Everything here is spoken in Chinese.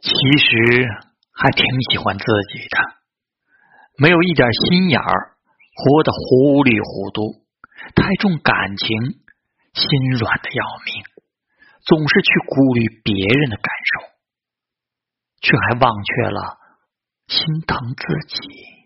其实还挺喜欢自己的。没有一点心眼儿活得糊里糊涂。太重感情心软的要命。总是去顾虑别人的感受却还忘却了心疼自己。